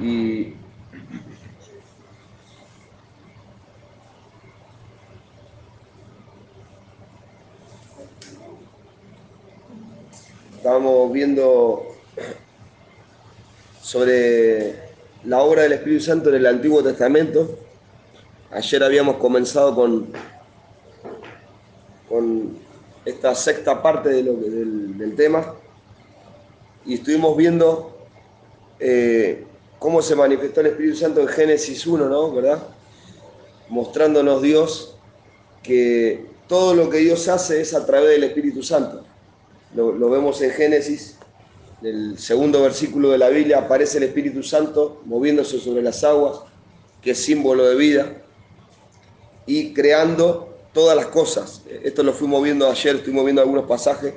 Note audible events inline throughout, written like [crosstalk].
Y estábamos viendo sobre la obra del Espíritu Santo en el Antiguo Testamento. Ayer habíamos comenzado con, con esta sexta parte de lo del tema y estuvimos viendo eh, cómo se manifestó el Espíritu Santo en Génesis 1, ¿no? ¿Verdad? Mostrándonos Dios que todo lo que Dios hace es a través del Espíritu Santo. Lo, vemos en Génesis, en el segundo versículo de la Biblia, aparece el Espíritu Santo moviéndose sobre las aguas, que es símbolo de vida, y creando todas las cosas. Esto lo fuimos viendo ayer, estuvimos viendo algunos pasajes,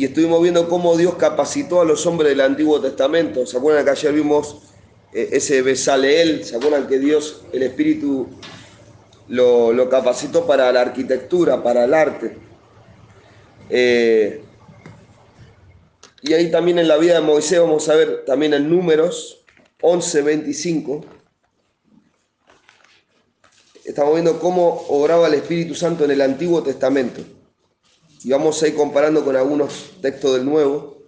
y estuvimos viendo cómo Dios capacitó a los hombres del Antiguo Testamento. ¿Se acuerdan que ayer vimos eh, ese Besaleel? ¿Se acuerdan que Dios, el Espíritu, lo, capacitó para la arquitectura, para el arte? Eh, y ahí también en la vida de Moisés vamos a ver también en números 11, 25. Estamos viendo cómo obraba el Espíritu Santo en el Antiguo Testamento. Y vamos a ir comparando con algunos textos del Nuevo.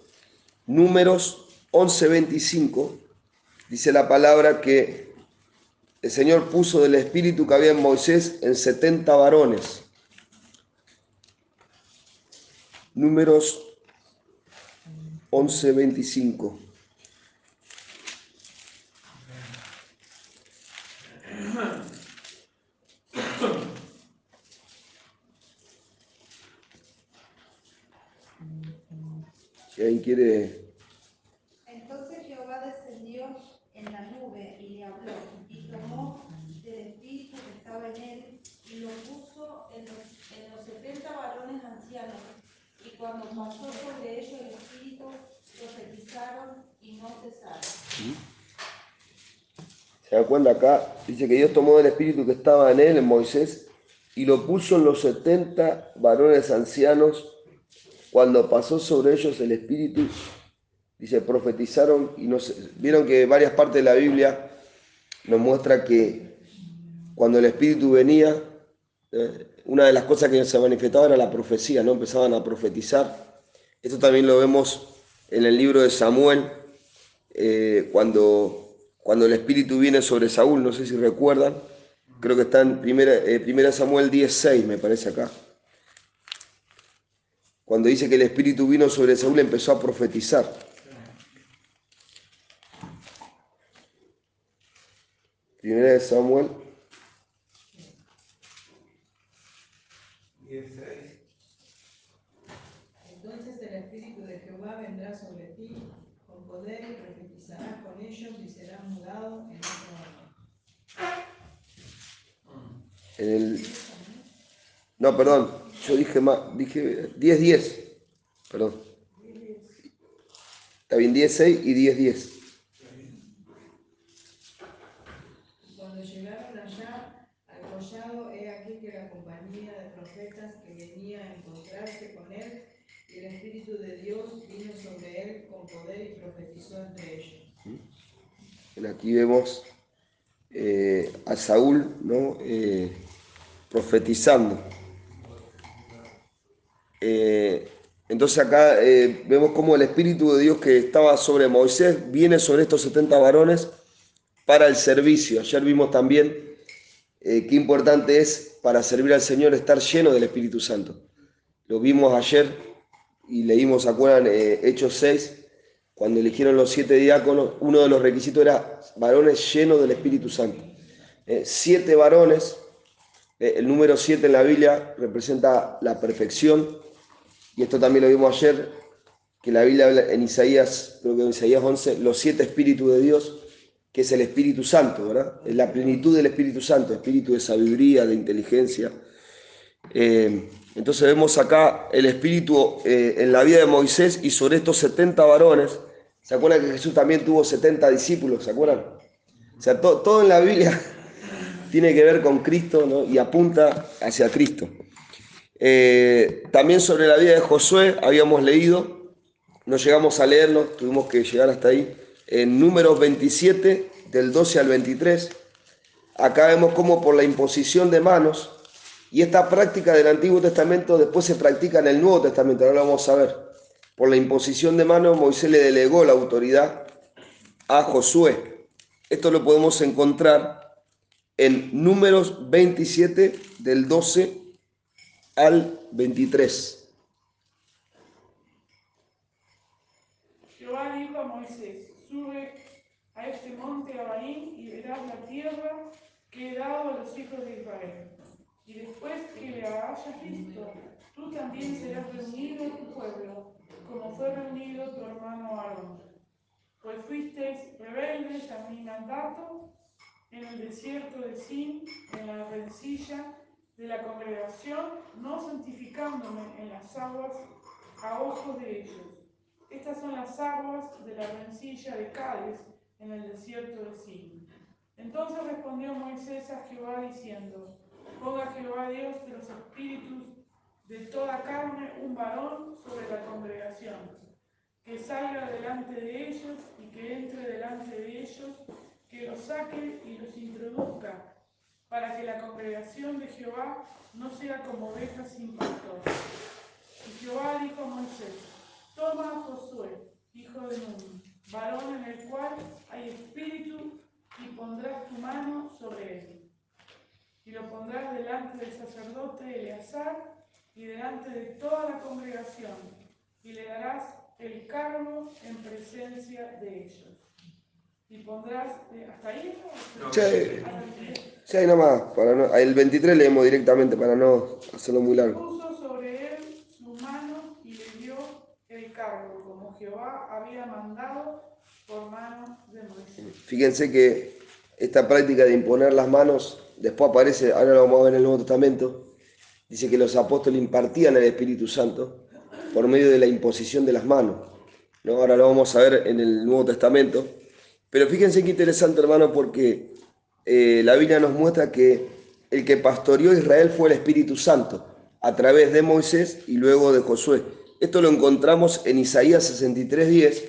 Números 11, 25. Dice la palabra que el Señor puso del Espíritu que había en Moisés en 70 varones. Números 11, 25. Si alguien quiere, Entonces Jehová descendió en la nube y le habló, y tomó del espíritu que estaba en él, y lo puso en los, en los setenta varones ancianos, y cuando pasó sobre ellos profetizaron y no cesaron. se da cuenta acá, dice que Dios tomó el espíritu que estaba en él, en Moisés, y lo puso en los 70 varones ancianos. Cuando pasó sobre ellos el espíritu, dice, profetizaron y no se... Vieron que varias partes de la Biblia nos muestra que cuando el espíritu venía, eh, una de las cosas que se manifestaba era la profecía, ¿no? Empezaban a profetizar. Esto también lo vemos en el libro de Samuel, eh, cuando, cuando el espíritu viene sobre Saúl, no sé si recuerdan, creo que está en primera, eh, primera Samuel 10.6, me parece acá. Cuando dice que el espíritu vino sobre Saúl, empezó a profetizar. Primera de Samuel 16. Entonces el Espíritu de Jehová vendrá sobre ti con poder y profetizarás con ellos y serás mudado en otro año. en el... No, perdón, yo dije más, dije 10.10, perdón. Está bien, 10.6 y 10.10. Y Cuando llegaron allá al collado, he aquí que la compañía de profetas que venía a encontrarse con él, y el Espíritu de Dios vino sobre él con poder Aquí vemos eh, a Saúl ¿no? Eh, profetizando. Eh, entonces acá vemos cómo el Espíritu de Dios que estaba sobre Moisés viene sobre estos 70 varones para el servicio. Ayer vimos también qué importante es para servir al Señor estar lleno del Espíritu Santo. Lo vimos ayer y leímos, ¿se acuerdan? Hechos 6, cuando eligieron los siete diáconos, uno de los requisitos era varones llenos del Espíritu Santo. Eh, siete varones, eh, el número siete en la Biblia representa la perfección, y esto también lo vimos ayer, que la Biblia habla en Isaías, creo que en Isaías 11, los siete espíritus de Dios, que es el Espíritu Santo, ¿verdad? Es la plenitud del Espíritu Santo, espíritu de sabiduría, de inteligencia. Eh, entonces vemos acá el Espíritu eh, en la vida de Moisés y sobre estos 70 varones, ¿se acuerdan que Jesús también tuvo 70 discípulos? ¿Se acuerdan? O sea, to- todo en la Biblia [laughs] tiene que ver con Cristo ¿no? y apunta hacia Cristo. Eh, también sobre la vida de Josué habíamos leído, no llegamos a leerlo, tuvimos que llegar hasta ahí, en números 27, del 12 al 23. Acá vemos cómo por la imposición de manos, y esta práctica del Antiguo Testamento después se practica en el Nuevo Testamento, ahora lo vamos a ver. Por la imposición de manos, Moisés le delegó la autoridad a Josué. Esto lo podemos encontrar en números 27, del 12 al 23. Jehová dijo a Moisés, sube a este monte Abaín y verás la tierra que he dado a los hijos de Israel. Y después que le hayas visto, tú también serás reunido a tu pueblo, como fue reunido tu hermano Aarón. Pues fuisteis rebeldes a mi mandato en el desierto de Sin, en la rencilla de la congregación, no santificándome en las aguas a ojos de ellos. Estas son las aguas de la rencilla de Cádiz en el desierto de Sin. Entonces respondió Moisés a Jehová diciendo, ponga Jehová Dios de los espíritus de toda carne un varón sobre la congregación, que salga delante de ellos y que entre delante de ellos, que los saque y los introduzca, para que la congregación de Jehová no sea como ovejas sin pastor. Y Jehová dijo a Moisés, toma a Josué, hijo de Nun, varón en el cual hay espíritu, y pondrás tu mano sobre él. Y lo pondrás delante del sacerdote Eleazar y delante de toda la congregación, y le darás el cargo en presencia de ellos. Y pondrás, eh, ¿hasta ahí? Sí. El 23. Sí, ahí nomás, para no, el 23 leemos directamente para no hacerlo muy largo. Puso sobre él su mano y le dio el cargo, como Jehová había mandado por mano de Moisés. Fíjense que esta práctica de imponer las manos, después aparece, ahora lo vamos a ver en el Nuevo Testamento, dice que los apóstoles impartían el Espíritu Santo por medio de la imposición de las manos. ¿no? Ahora lo vamos a ver en el Nuevo Testamento. Pero fíjense qué interesante, hermano, porque eh, la Biblia nos muestra que el que pastoreó a Israel fue el Espíritu Santo, a través de Moisés y luego de Josué. Esto lo encontramos en Isaías 63:10,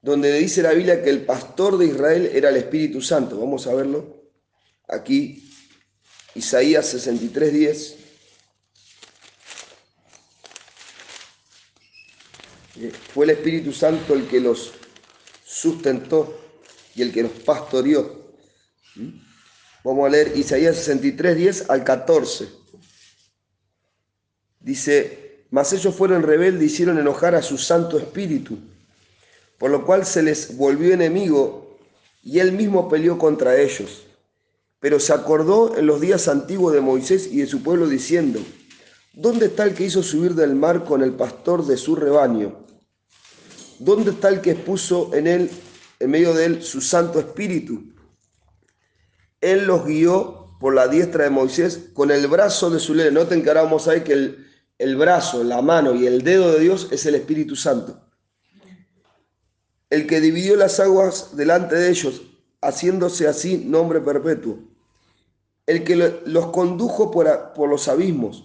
donde dice la Biblia que el pastor de Israel era el Espíritu Santo. Vamos a verlo aquí, Isaías 63:10. Eh, Fue el Espíritu Santo el que los sustentó y el que los pastoreó. ¿Mm? Vamos a leer Isaías 63, 10 al 14. Dice, mas ellos fueron rebeldes y hicieron enojar a su Santo Espíritu, por lo cual se les volvió enemigo y él mismo peleó contra ellos. Pero se acordó en los días antiguos de Moisés y de su pueblo diciendo, ¿dónde está el que hizo subir del mar con el pastor de su rebaño? ¿Dónde está el que puso en él, en medio de él, su Santo Espíritu? Él los guió por la diestra de Moisés con el brazo de su ley. Noten que ahora vamos a ver que el, el brazo, la mano y el dedo de Dios es el Espíritu Santo. El que dividió las aguas delante de ellos, haciéndose así nombre perpetuo. El que lo- los condujo por, por los abismos,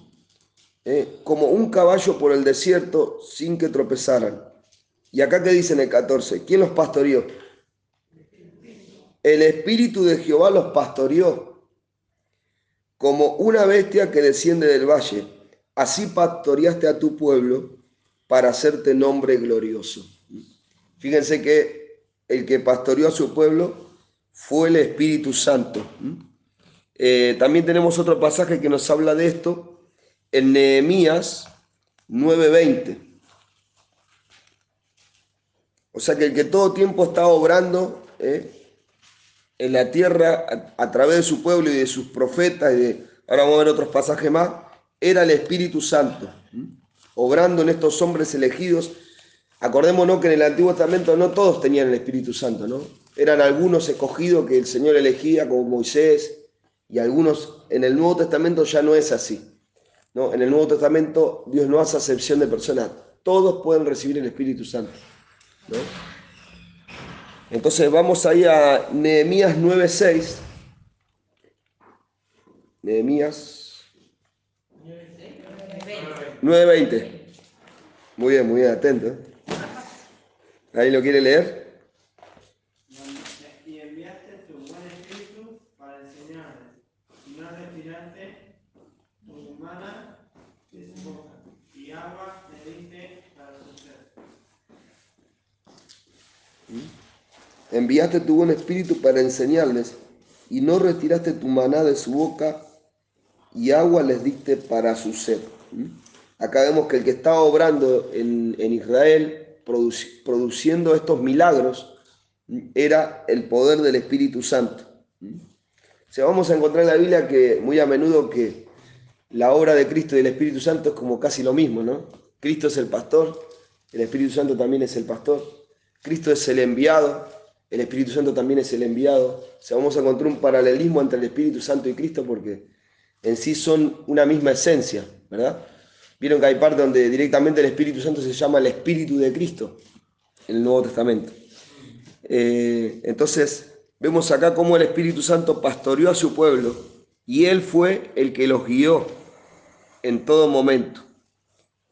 eh, como un caballo por el desierto sin que tropezaran. Y acá que dice en el 14, ¿quién los pastoreó? El Espíritu de Jehová los pastoreó como una bestia que desciende del valle. Así pastoreaste a tu pueblo para hacerte nombre glorioso. Fíjense que el que pastoreó a su pueblo fue el Espíritu Santo. Eh, también tenemos otro pasaje que nos habla de esto en Nehemías 9:20. O sea que el que todo tiempo está obrando eh, en la tierra a, través de su pueblo y de sus profetas, y de, ahora vamos a ver otros pasajes más, era el Espíritu Santo, obrando en estos hombres elegidos. Acordémonos que en el Antiguo Testamento no todos tenían el Espíritu Santo, ¿no? Eran algunos escogidos que el Señor elegía, como Moisés, y algunos en el Nuevo Testamento ya no es así. ¿no? En el Nuevo Testamento Dios no hace acepción de personas, todos pueden recibir el Espíritu Santo. ¿no? Entonces vamos ahí a Nehemías 9:6. Nehemías 9:20. Muy bien, muy bien, atento. ¿Ahí lo quiere leer? enviaste tu buen espíritu para enseñarles, y no retiraste tu humana de su boca, y agua sed. Enviaste tu buen espíritu para enseñarles, y no retiraste tu maná de su boca, y agua les diste para su sed. ¿Mm? Acá vemos que el que estaba obrando en, Israel, produci- produciendo estos milagros, ¿mm? era el poder del Espíritu Santo. ¿Mm? O vamos a encontrar en la Biblia que muy a menudo que la obra de Cristo y del Espíritu Santo es como casi lo mismo, ¿no? Cristo es el pastor, el Espíritu Santo también es el pastor, Cristo es el enviado, el Espíritu Santo también es el enviado. O sea, vamos a encontrar un paralelismo entre el Espíritu Santo y Cristo porque en sí son una misma esencia, ¿verdad? Vieron que hay parte donde directamente el Espíritu Santo se llama el Espíritu de Cristo en el Nuevo Testamento. Eh, entonces, vemos acá cómo el Espíritu Santo pastoreó a su pueblo y Él fue el que los guió en todo momento.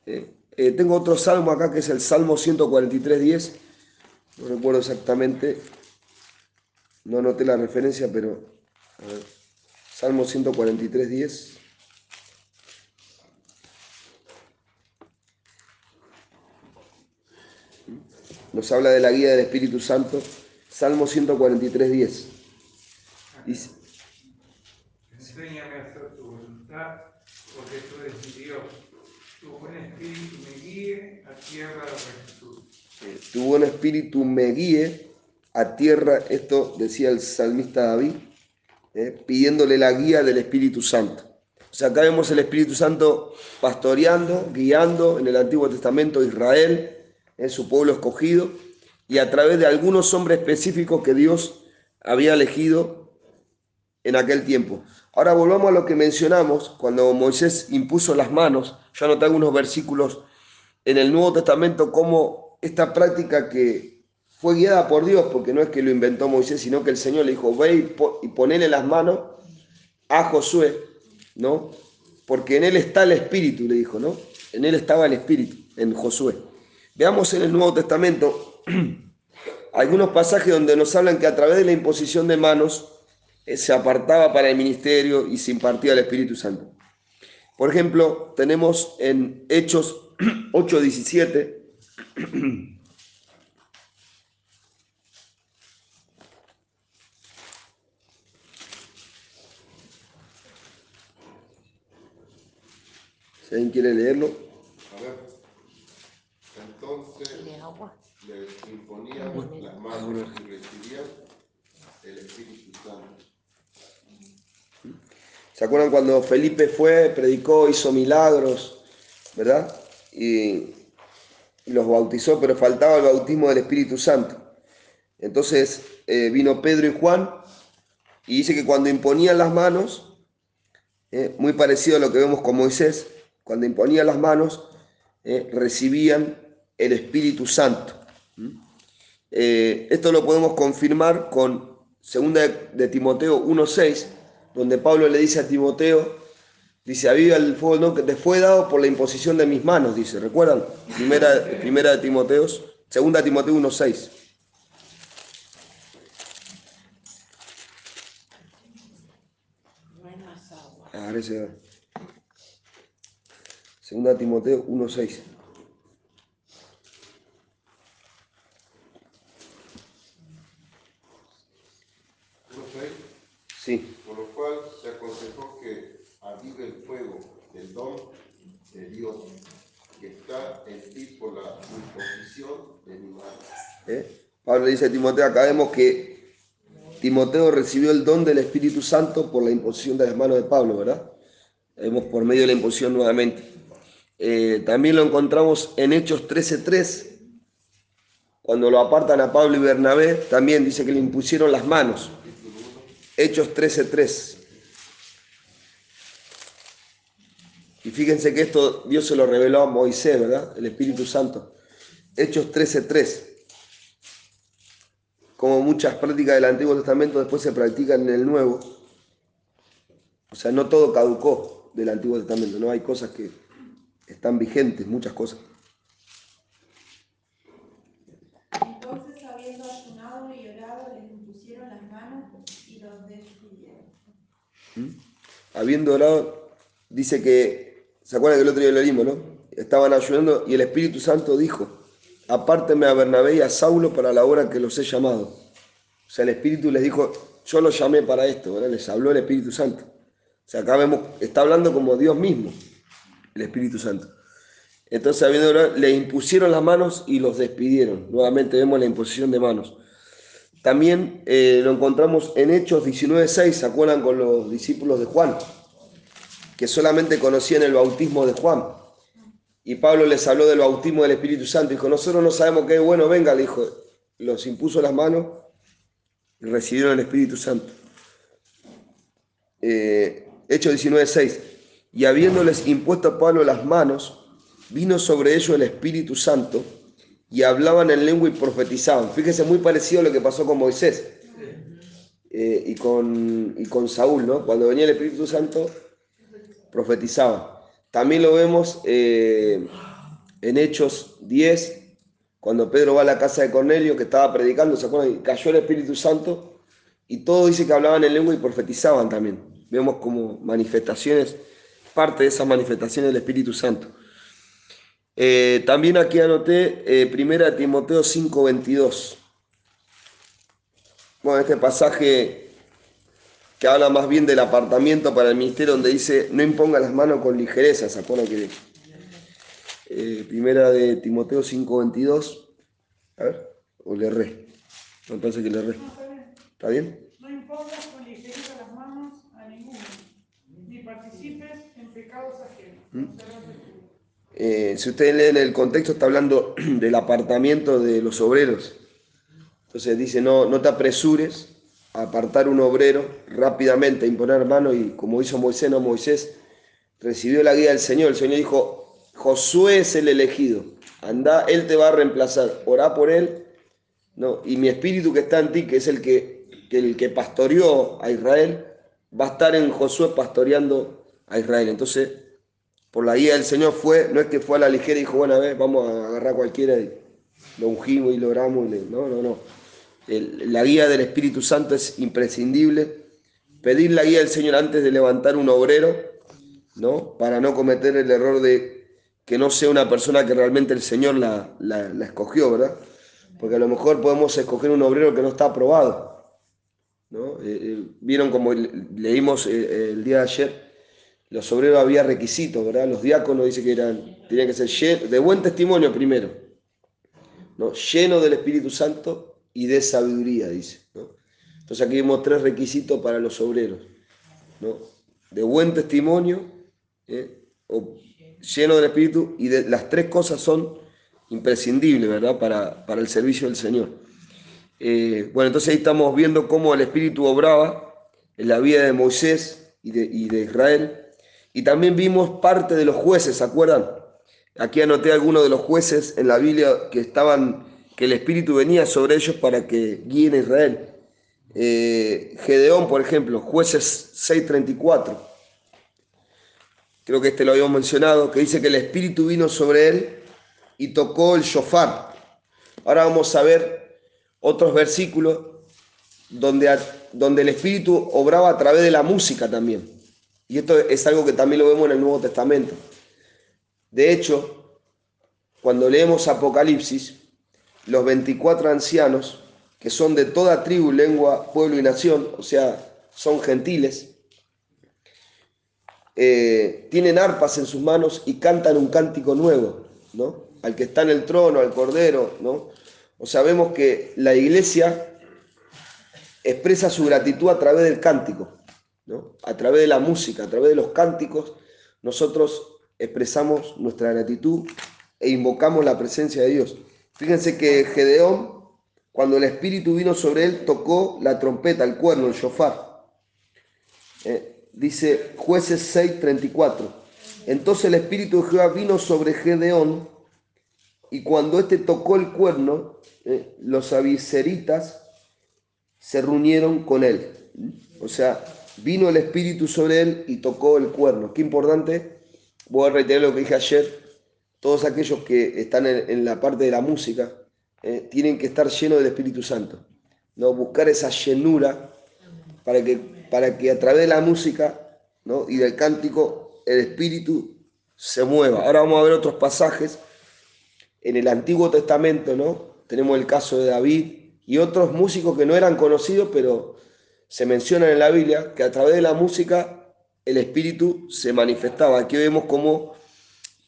Eh, eh, tengo otro salmo acá que es el Salmo 143, 10. No recuerdo exactamente, no anoté la referencia, pero a ver. Salmo 143, 10. Nos habla de la guía del Espíritu Santo. Salmo 143, 10. Dice, Enséñame a hacer tu voluntad, porque tú eres. Tu buen espíritu me guíe a tierra de rectitud. eh, tu buen espíritu me guíe a tierra, esto decía el salmista David, eh, pidiéndole la guía del Espíritu Santo. O sea, acá vemos el Espíritu Santo pastoreando, guiando en el Antiguo Testamento Israel, en su pueblo escogido, y a través de algunos hombres específicos que Dios había elegido en aquel tiempo. Ahora volvamos a lo que mencionamos cuando Moisés impuso las manos. Yo anoté algunos versículos en el Nuevo Testamento como esta práctica que fue guiada por Dios, porque no es que lo inventó Moisés, sino que el Señor le dijo, ve y, po- y ponele las manos a Josué, ¿no? Porque en él está el Espíritu, le dijo, ¿no? En él estaba el Espíritu, en Josué. Veamos en el Nuevo Testamento [clears throat] algunos pasajes donde nos hablan que a través de la imposición de manos se apartaba para el ministerio y se impartía el Espíritu Santo. Por ejemplo, tenemos en Hechos [clears throat] 8:17, si alguien quiere leerlo. A ver. Entonces les imponían las manos y recibían el Espíritu Santo. ¿Se acuerdan cuando Felipe fue, predicó, hizo milagros, ¿verdad? Y, los bautizó, pero faltaba el bautismo del Espíritu Santo. Entonces eh, vino Pedro y Juan y dice que cuando imponían las manos, eh, muy parecido a lo que vemos con Moisés, cuando imponían las manos, eh, recibían el Espíritu Santo. ¿Mm? Esto lo podemos confirmar con 2 de, de Timoteo 1.6, donde Pablo le dice a Timoteo, dice, aviva el fuego ¿no? que te fue dado por la imposición de mis manos, dice, ¿recuerdan? Primera, primera de Timoteos, segunda de Timoteo 1.6. Buenas aguas. Ah, ahora se va. Segunda de Timoteo 1.6. Sí, Por lo cual se aconsejó que avive el fuego del don de Dios que está en ti por la imposición de mi mano. ¿eh? Pablo dice a Timoteo, acá vemos que Timoteo recibió el don del Espíritu Santo por la imposición de las manos de Pablo, ¿verdad? Vemos por medio de la imposición nuevamente. Eh, también lo encontramos en Hechos 13.3, cuando lo apartan a Pablo y Bernabé, también dice que le impusieron las manos. Hechos 13.3. Y fíjense que esto Dios se lo reveló a Moisés, ¿verdad? El Espíritu Santo. Hechos 13.3. Como muchas prácticas del Antiguo Testamento después se practican en el Nuevo. O sea, no todo caducó del Antiguo Testamento, no hay cosas que están vigentes, muchas cosas. Entonces, habiendo ayunado y orado, les impusieron las manos y los despidieron. Habiendo orado, dice que, ¿se acuerdan que el otro día lo leímos, no? Estaban ayunando y el Espíritu Santo dijo, apárteme a Bernabé y a Saulo para la obra que los he llamado. O sea, el Espíritu les dijo, yo los llamé para esto, ¿verdad? Les habló el Espíritu Santo. O sea, acá vemos, está hablando como Dios mismo, el Espíritu Santo. Entonces, habiendo orado, le impusieron las manos y los despidieron. Nuevamente vemos la imposición de manos. También eh, lo encontramos en Hechos 19.6, ¿se acuerdan con los discípulos de Juan? Que solamente conocían el bautismo de Juan. Y Pablo les habló del bautismo del Espíritu Santo. Dijo, nosotros no sabemos qué es bueno, venga, le dijo. Los impuso las manos y recibieron el Espíritu Santo. Eh, Hechos 19.6. Y habiéndoles impuesto a Pablo las manos, vino sobre ellos el Espíritu Santo y hablaban en lengua y profetizaban. Fíjese, muy parecido a lo que pasó con Moisés eh, y, con, Saúl, ¿no? Cuando venía el Espíritu Santo, profetizaban. También lo vemos eh, en Hechos 10, cuando Pedro va a la casa de Cornelio, que estaba predicando, ¿se acuerdan? Y Cayó el Espíritu Santo y todo dice que hablaban en lengua y profetizaban también. Vemos como manifestaciones, parte de esas manifestaciones del Espíritu Santo. Eh, también aquí anoté eh, Primera Timoteo 5:22. Bueno, este pasaje que habla más bien del apartamiento para el ministerio, donde dice, no imponga las manos con ligereza, ¿se acuerdan que eh, Primera de Timoteo 5:22? A ver, o le erré. Me parece que le erré. No, está bien. No impongas con ligereza las manos a ninguno, ni participes en pecados ajenos. Escudo. Eh, si ustedes leen el contexto, está hablando [clears throat] del apartamiento de los obreros. Entonces dice, no, no te apresures a apartar un obrero rápidamente, a imponer mano, y como hizo Moisés, no Moisés, recibió la guía del Señor. El Señor dijo, Josué es el elegido, anda, él te va a reemplazar, orá por él, no, y mi espíritu que está en ti, que es el que, que el que pastoreó a Israel, va a estar en Josué pastoreando a Israel. Entonces, por la guía del Señor fue, no es que fue a la ligera y dijo, bueno, a ver, vamos a agarrar a cualquiera y lo ungimos y logramos. No, no, no. El- la guía del Espíritu Santo es imprescindible. Pedir la guía del Señor antes de levantar un obrero, ¿no? Para no cometer el error de que no sea una persona que realmente el Señor la, escogió, ¿verdad? Porque a lo mejor podemos escoger un obrero que no está aprobado. ¿no? Eh, eh, Vieron como le- leímos eh, el día de ayer, los obreros había requisitos, ¿verdad? Los diáconos dice que eran, tenían que ser llen- de buen testimonio primero, ¿no? Lleno del Espíritu Santo y de sabiduría, dice, ¿no? Entonces aquí vemos tres requisitos para los obreros, ¿no? De buen testimonio, ¿eh? lleno del Espíritu, y las tres cosas son imprescindibles, ¿verdad? Para, para el servicio del Señor. Eh, bueno, entonces ahí estamos viendo cómo el Espíritu obraba en la vida de Moisés y de, y de Israel. Y también vimos parte de los jueces, ¿se acuerdan? Aquí anoté algunos de los jueces en la Biblia que estaban, que el Espíritu venía sobre ellos para que guíen a Israel. Eh, Gedeón, por ejemplo, jueces 6.34. Creo que este lo habíamos mencionado, que dice que el Espíritu vino sobre él y tocó el shofar. Ahora vamos a ver otros versículos donde, donde el Espíritu obraba a través de la música también. Y esto es algo que también lo vemos en el Nuevo Testamento. De hecho, cuando leemos Apocalipsis, los 24 ancianos, que son de toda tribu, lengua, pueblo y nación, o sea, son gentiles, eh, tienen arpas en sus manos y cantan un cántico nuevo, ¿no? Al que está en el trono, al cordero, ¿no? O sea, vemos que la iglesia expresa su gratitud a través del cántico, A través de la música, a través de los cánticos, nosotros expresamos nuestra gratitud e invocamos la presencia de Dios. Fíjense que Gedeón, cuando el Espíritu vino sobre él, tocó la trompeta, el cuerno, el shofar. Eh, dice jueces 6:34. Entonces el Espíritu de Jehová vino sobre Gedeón y cuando éste tocó el cuerno, eh, los aviseritas se reunieron con él. O sea, vino el Espíritu sobre él y tocó el cuerno. Qué importante. Voy a reiterar lo que dije ayer. Todos aquellos que están en, la parte de la música eh, tienen que estar llenos del Espíritu Santo. ¿no? buscar esa llenura para que, para que a través de la música ¿no? y del cántico el espíritu se mueva. Ahora vamos a ver otros pasajes. En el Antiguo Testamento ¿no? tenemos el caso de David y otros músicos que no eran conocidos, pero se mencionan en la Biblia que a través de la música el espíritu se manifestaba. Aquí vemos cómo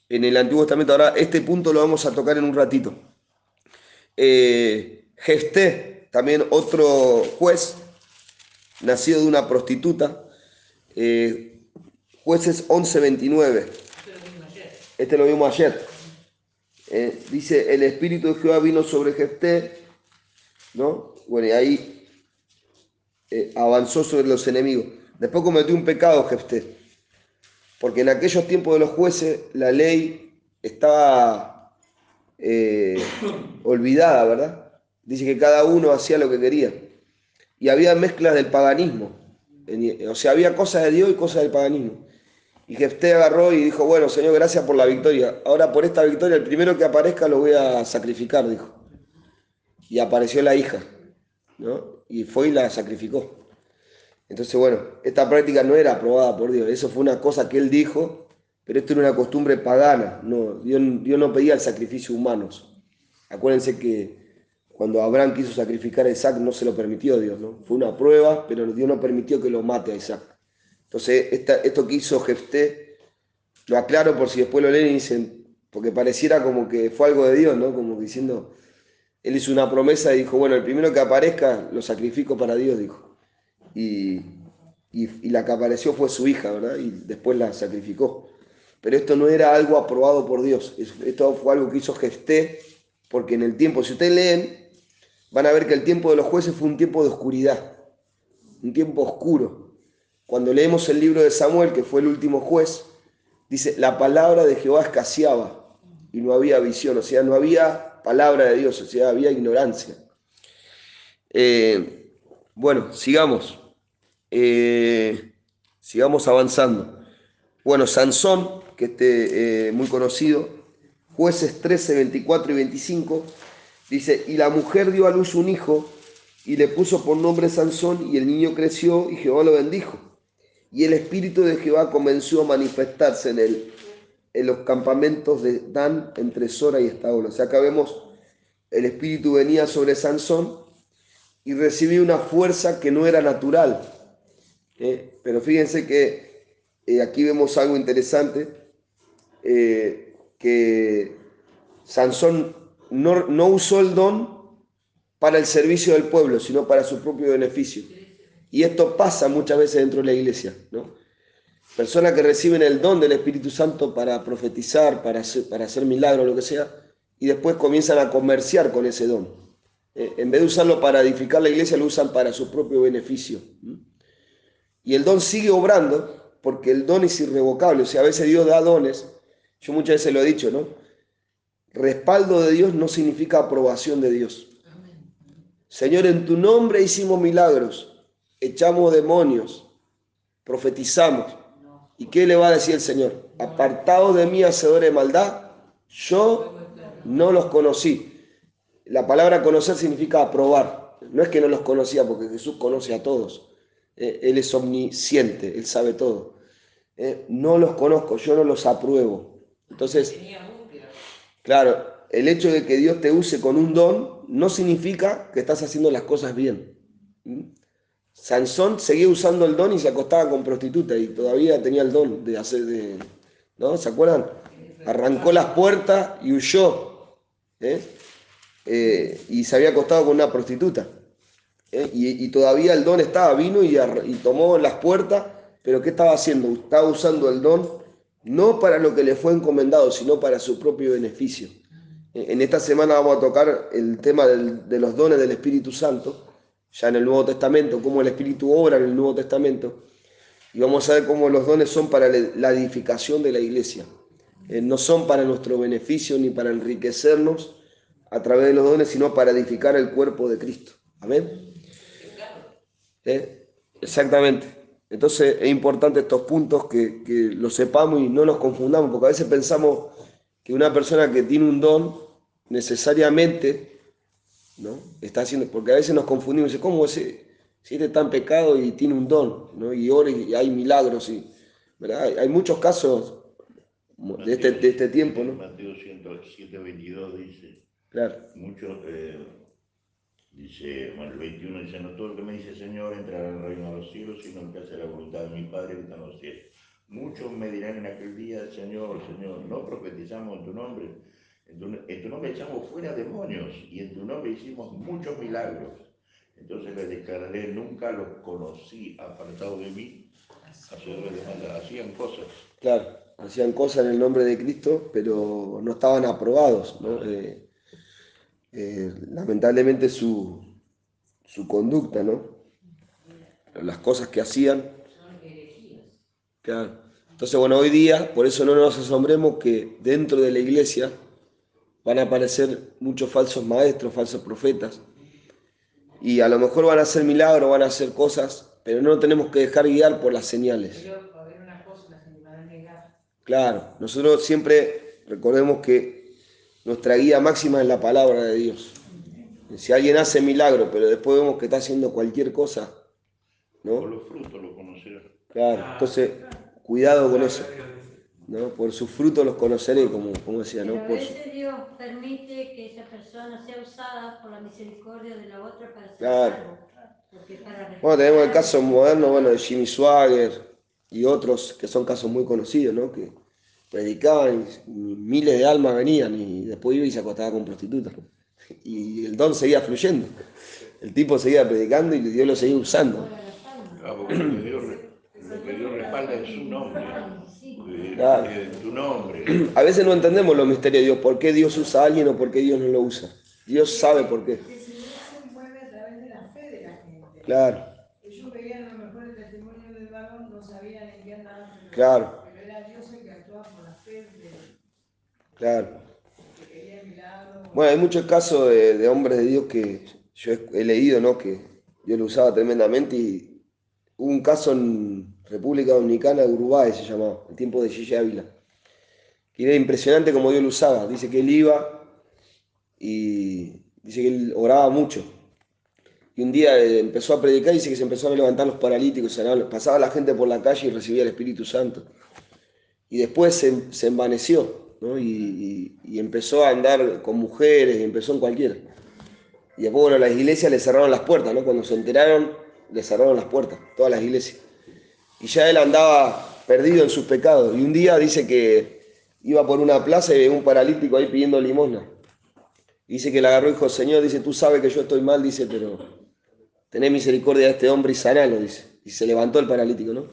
en el Antiguo Testamento, ahora este punto lo vamos a tocar en un ratito. Eh, Gesté, también otro juez, nacido de una prostituta, eh, jueces 11.29. Este lo vimos ayer. Eh, dice, el Espíritu de Jehová vino sobre Jefté, ¿no? Bueno, y ahí eh, avanzó sobre los enemigos. Después cometió un pecado Jefté, porque en aquellos tiempos de los jueces la ley estaba eh, [coughs] olvidada, ¿verdad? Dice que cada uno hacía lo que quería. Y había mezclas del paganismo. O sea, había cosas de Dios y cosas del paganismo. Y Jefté agarró y dijo, bueno, Señor, gracias por la victoria. Ahora por esta victoria, el primero que aparezca lo voy a sacrificar, dijo. Y apareció la hija, ¿no? Y fue y la sacrificó. Entonces, bueno, esta práctica no era aprobada por Dios. Eso fue una cosa que él dijo, pero esto era una costumbre pagana. No, Dios, Dios no pedía el sacrificio humanos. Acuérdense que cuando Abraham quiso sacrificar a Isaac no se lo permitió Dios, ¿no? Fue una prueba, pero Dios no permitió que lo mate a Isaac. Entonces, esta- esto que hizo Jefté, lo aclaro por si después lo leen y dicen, porque pareciera como que fue algo de Dios, ¿no? Como diciendo, él hizo una promesa y dijo, bueno, el primero que aparezca lo sacrifico para Dios, dijo. Y, y- la que apareció fue su hija, ¿verdad? Y después la sacrificó. Pero esto no era algo aprobado por Dios, es- esto fue algo que hizo Jefté, porque en el tiempo, si ustedes leen, van a ver que el tiempo de los jueces fue un tiempo de oscuridad, un tiempo oscuro. Cuando leemos el libro de Samuel, que fue el último juez, dice, la palabra de Jehová escaseaba y no había visión, o sea, no había palabra de Dios, o sea, había ignorancia. Eh, bueno, sigamos. Eh, sigamos avanzando. Bueno, Sansón, que este eh, muy conocido, jueces 13, 24 y 25, dice, y la mujer dio a luz un hijo y le puso por nombre Sansón y el niño creció y Jehová lo bendijo. Y el espíritu de Jehová comenzó a manifestarse en él, en los campamentos de Dan entre Sora y Estaola. O sea, acá vemos, el espíritu venía sobre Sansón y recibía una fuerza que no era natural. ¿eh? Pero fíjense que eh, aquí vemos algo interesante, eh, que Sansón no, no usó el don para el servicio del pueblo, sino para su propio beneficio. Y esto pasa muchas veces dentro de la iglesia, ¿no? Personas que reciben el don del Espíritu Santo para profetizar, para hacer, para hacer milagros, lo que sea, y después comienzan a comerciar con ese don. Eh, en vez de usarlo para edificar la iglesia, lo usan para su propio beneficio. Y el don sigue obrando porque el don es irrevocable. O sea, a veces Dios da dones. Yo muchas veces lo he dicho, ¿no? Respaldo de Dios no significa aprobación de Dios. Señor, en tu nombre hicimos milagros, echamos demonios, profetizamos. ¿Y qué le va a decir el Señor? Apartados de mí, hacedores de maldad, yo no los conocí. La palabra conocer significa aprobar. No es que no los conocía, porque Jesús conoce a todos. Eh, él es omnisciente, Él sabe todo. Eh, no los conozco, yo no los apruebo. Entonces, claro, el hecho de que Dios te use con un don no significa que estás haciendo las cosas bien. ¿Mm? Sansón seguía usando el don y se acostaba con prostitutas y todavía tenía el don de hacer de... ¿No? ¿Se acuerdan? Arrancó las puertas y huyó. ¿eh? Eh, y se había acostado con una prostituta. ¿eh? Y, todavía el don estaba, vino y, y tomó las puertas, pero ¿qué estaba haciendo? Estaba usando el don no para lo que le fue encomendado, sino para su propio beneficio. En esta semana vamos a tocar el tema de los dones del Espíritu Santo, ya en el Nuevo Testamento, cómo el Espíritu obra en el Nuevo Testamento, y vamos a ver cómo los dones son para la edificación de la iglesia. Eh, no son para nuestro beneficio ni para enriquecernos a través de los dones, sino para edificar el cuerpo de Cristo. Amén. ¿Eh? Exactamente. Entonces es importante estos puntos que, que los sepamos y no nos confundamos, porque a veces pensamos que una persona que tiene un don necesariamente ¿no? Está haciendo, porque a veces nos confundimos, ¿cómo ese, si este está en pecado y tiene un don, ¿no? Y ora y hay milagros, y, ¿verdad? Hay, hay muchos casos de este, de este tiempo, ¿no? Mateo 107, 22 dice, Claro, muchos, eh, dice, bueno, el 21 dice, no todo el que me dice Señor entrará al reino de los cielos, sino el que hace la voluntad de mi Padre que está en los cielos. Muchos me dirán en aquel día, Señor, Señor, no profetizamos en tu nombre, en tu, en tu nombre echamos fuera demonios y en tu nombre hicimos muchos milagros. Entonces les declararé, nunca los conocí, apartados de mí. Hacían cosas. claro. Hacían cosas en el nombre de Cristo, pero no estaban aprobados, ¿no? Eh, eh, lamentablemente su, su conducta, ¿no? Las cosas que hacían. Claro. Entonces, bueno, hoy día, por eso no nos asombremos que dentro de la iglesia van a aparecer muchos falsos maestros, falsos profetas, y a lo mejor van a hacer milagros, van a hacer cosas, pero no tenemos que dejar guiar por las señales. Claro, nosotros siempre recordemos que nuestra guía máxima es la palabra de Dios. Si alguien hace milagro, pero después vemos que está haciendo cualquier cosa, Por ¿no? los frutos lo conocerán. Claro, entonces, cuidado con eso. ¿No? Por sus frutos los conoceré, como, como decía, ¿no? Por su- veces Dios permite que esa persona sea usada por la misericordia de la otra para ser Claro. para Bueno, tenemos el caso moderno, bueno, de Jimmy Swagger y otros que son casos muy conocidos, ¿no? Que predicaban y miles de almas venían y después iba y se acostaba con prostitutas. Y el don seguía fluyendo. El tipo seguía predicando y Dios lo seguía usando. Ah, porque lo que Dios, re- lo que Dios respalda es su nombre. Eh, Claro. eh, tu nombre. A veces no entendemos los misterios de Dios, por qué Dios usa a alguien o por qué Dios no lo usa. Dios sabe por qué. Que si no se mueve a través de la fe de la gente. Claro, Ellos veían a lo mejor el testimonio del varón, no sabían en qué andaban, pero, Claro. pero era Dios el que actuaba por la fe de claro. que quería milagros. Bueno, hay muchos casos de, de hombres de Dios que yo he, he leído, ¿no? Que Dios lo usaba tremendamente y hubo un caso en República Dominicana, Uruguay se llamaba, el tiempo de Gigi Ávila. Que era impresionante como Dios lo usaba. Dice que él iba y dice que él oraba mucho. Y un día eh, empezó a predicar y dice que se empezaron a levantar los paralíticos, pasaba la gente por la calle y recibía el Espíritu Santo. Y después se, envaneció, ¿no? Y, y- y empezó a andar con mujeres, y empezó en cualquiera. Y después, bueno, las iglesias le cerraron las puertas, ¿no? Cuando se enteraron, le cerraron las puertas, todas las iglesias. Y ya él andaba perdido en sus pecados. Y un día dice que iba por una plaza y veía un paralítico ahí pidiendo limosna. Dice que le agarró y dijo, Señor, dice, tú sabes que yo estoy mal, dice, pero tené misericordia de este hombre y sanalo, dice. Y se levantó el paralítico, ¿no?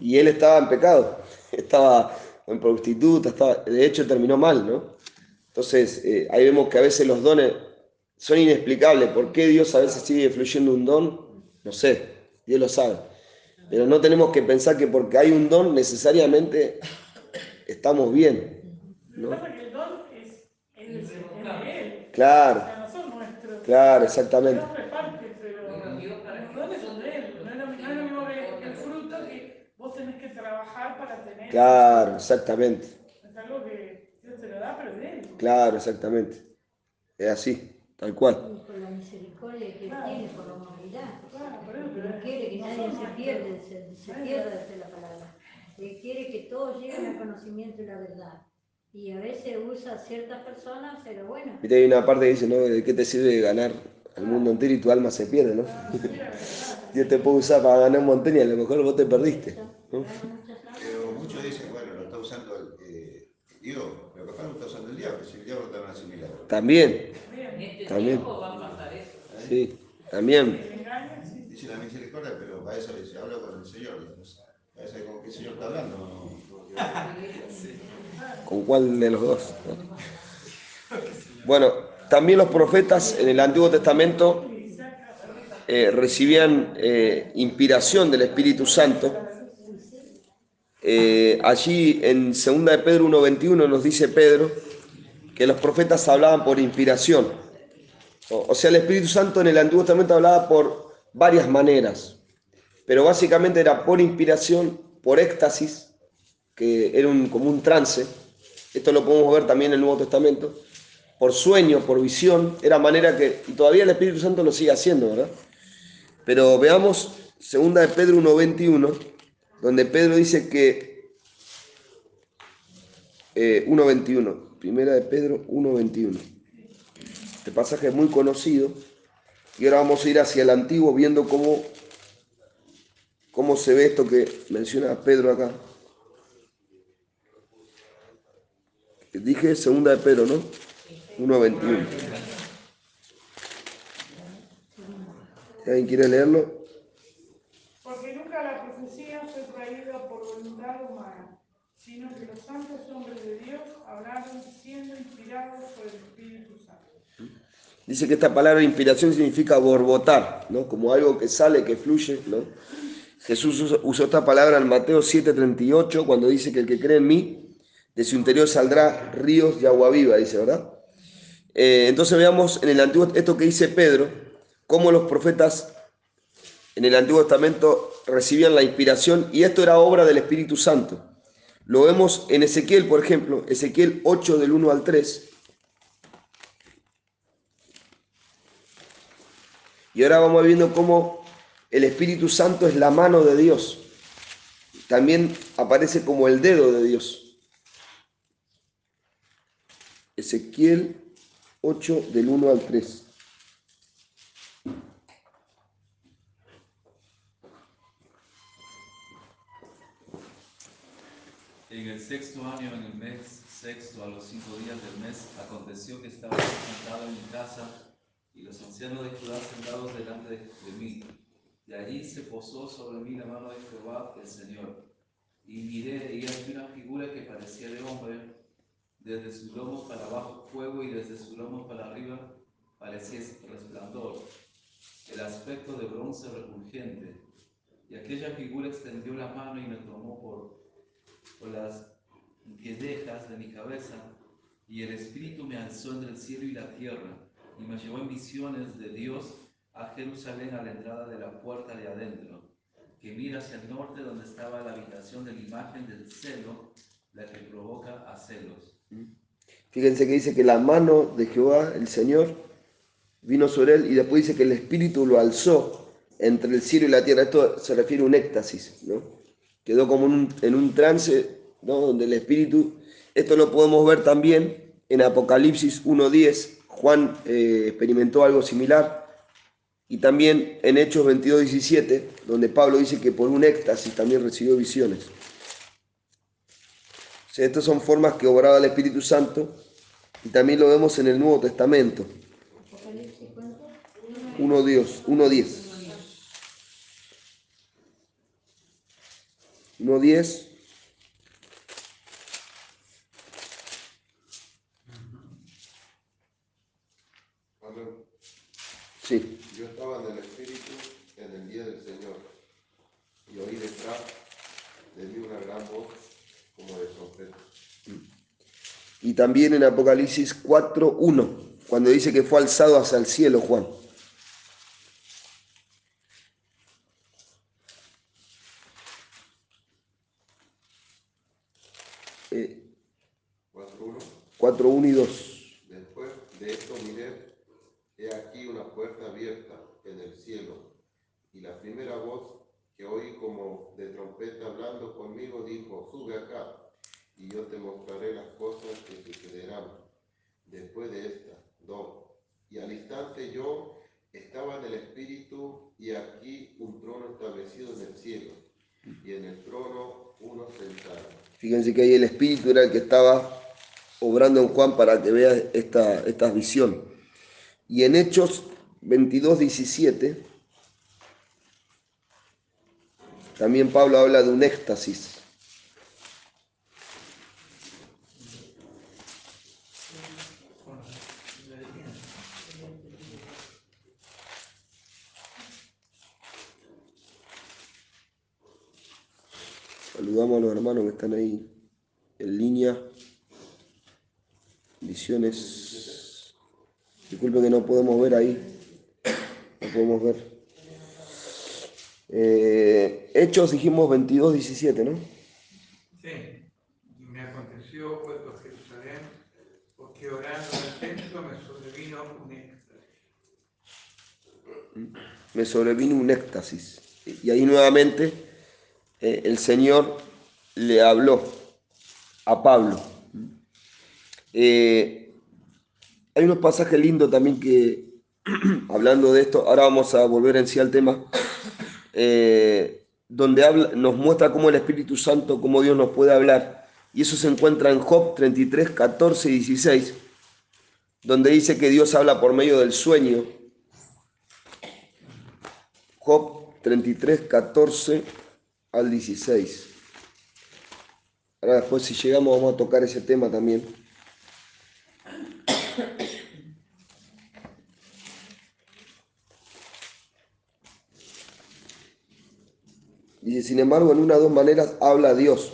Y él estaba en pecado, [laughs] estaba en prostituta, estaba, de hecho terminó mal, ¿no? Entonces, eh, ahí vemos que a veces los dones son inexplicables. ¿Por qué Dios a veces sigue fluyendo un don? No sé, Dios lo sabe. Pero no tenemos que pensar que porque hay un don necesariamente estamos bien. Lo ¿no? que pasa es que el don es, él. Claro, sea, no son nuestros. claro, exactamente. Dios reparte, pero los dones son de él. No es lo, no es lo mismo que que el fruto que vos tenés que trabajar para tener. Claro, exactamente. Es algo que Dios te lo da, pero él. Claro, exactamente. Es así, tal cual. Y por la misericordia que Claro. tiene, por la humanidad. Claro, pero no quiere que nadie se pierda, se, se pierda de la palabra. Él quiere que todos lleguen al conocimiento de la verdad. Y a veces usa a ciertas personas, pero bueno. Viste, hay una parte que dice, ¿no? ¿De qué te sirve ganar al mundo entero y tu alma se pierde, ¿no? [laughs] Dios te puede usar para ganar un montón y a lo mejor vos te perdiste. ¿no? Pero muchos dicen, bueno, lo está usando el, eh, Dios, pero capaz lo está usando el diablo, si el diablo también hace milagros. También, En este También. tiempo va a pasar eso. sí, también. Sí. Dice la misericordia, pero para eso dice, habla con el Señor. Para eso como que el Señor está hablando. [laughs] ¿Con cuál de los dos? Bueno, también los profetas en el Antiguo Testamento eh, recibían eh, inspiración del Espíritu Santo. Eh, allí en 2 de Pedro 1.21 nos dice Pedro que los profetas hablaban por inspiración. O, sea, el Espíritu Santo en el Antiguo Testamento hablaba por varias maneras, pero básicamente era por inspiración, por éxtasis, que era un, como un trance. Esto lo podemos ver también en el Nuevo Testamento. por sueño, por visión, era manera que, y todavía el Espíritu Santo lo sigue haciendo, ¿verdad? Pero veamos segunda de Pedro 1.21, donde Pedro dice que, eh, 1.21, primera de Pedro 1.21. Este pasaje es muy conocido y ahora vamos a ir hacia el antiguo viendo cómo, cómo se ve esto que menciona Pedro acá. Dije segunda de Pedro, ¿no? 1.21. Si alguien quiere leerlo. Porque nunca la profecía fue traída por voluntad humana, sino que los santos hombres de Dios hablaron siendo inspirados por el Espíritu Santo. Dice que esta palabra inspiración significa borbotar, ¿no? Como algo que sale, que fluye, ¿no? Jesús usó- esta palabra en Mateo 7:38 cuando dice que el que cree en mí, de su interior saldrá ríos de agua viva, dice, ¿verdad? Eh, entonces veamos en el Antiguo, esto que dice Pedro, cómo los profetas en el Antiguo Testamento recibían la inspiración y esto era obra del Espíritu Santo. Lo vemos en Ezequiel, por ejemplo, Ezequiel 8 del 1 al 3. Y ahora vamos viendo cómo el Espíritu Santo es la mano de Dios. También aparece como el dedo de Dios. Ezequiel 8 del 1 al 3. En el sexto año, en el mes sexto, a los cinco días del mes, aconteció que estaba sentado en mi casa y los ancianos de Judá sentados delante de, mí. De allí se posó sobre mí la mano de Jehová, el Señor. Y miré y aquí una figura que parecía de hombre, desde sus lomos para abajo fuego y desde sus lomos para arriba parecía resplandor. El aspecto de bronce refulgente. Y aquella figura extendió la mano y me tomó por por las guedejas de mi cabeza, y el Espíritu me alzó entre el cielo y la tierra, y me llevó en visiones de Dios a Jerusalén a la entrada de la puerta de adentro, que mira hacia el norte donde estaba la habitación de la imagen del celo, la que provoca a celos. Fíjense que dice que la mano de Jehová, el Señor, vino sobre él y después dice que el Espíritu lo alzó entre el cielo y la tierra. Esto se refiere a un éxtasis, ¿no? Quedó como en un, en un trance, ¿no? Donde el Espíritu, esto lo podemos ver también en Apocalipsis 1.10. Juan eh, experimentó algo similar. Y también en Hechos 22.17, donde Pablo dice que por un éxtasis también recibió visiones. Estas son formas que obraba el Espíritu Santo y también lo vemos en el Nuevo Testamento. Apocalipsis, ¿cuánto? 1.10. 1.10. 1.10. Amén. Sí. Yo estaba en el Espíritu en el día del Señor y oí detrás de mí una gran voz como de trompeta. Y también en Apocalipsis 4.1, cuando dice que fue alzado hacia el cielo Juan. Eh, 4.1. 4.1 y 2. Después de esto miré, he aquí una puerta abierta en el cielo, y la primera voz que oí como de trompeta hablando conmigo dijo, sube acá, y yo te mostraré las cosas que sucederán después de esta. Dos. Y al instante yo estaba en el Espíritu, y aquí un trono establecido en el cielo, y en el trono uno sentado. Fíjense que ahí el Espíritu era el que estaba obrando en Juan para que vea esta, esta visión. Y en Hechos 22, 17, también Pablo habla de un éxtasis. Saludamos a los hermanos que están ahí en línea. Visiones. Disculpen que no podemos ver ahí podemos ver. Eh, Hechos dijimos 22, 17, ¿no? Sí, me aconteció vuelto a Jerusalén, porque orando en el templo me sobrevino un éxtasis. Me sobrevino un éxtasis. Y ahí nuevamente eh, el Señor le habló a Pablo. Eh, hay unos pasajes lindos también que, [clears throat] hablando de esto, ahora vamos a volver en sí al tema, eh, donde habla, nos muestra cómo el Espíritu Santo, cómo Dios nos puede hablar. Y eso se encuentra en Job 33, 14 y 16, donde dice que Dios habla por medio del sueño. Job 33, 14 al 16. Ahora después si llegamos vamos a tocar ese tema también. Dice, sin embargo, en una o dos maneras habla Dios,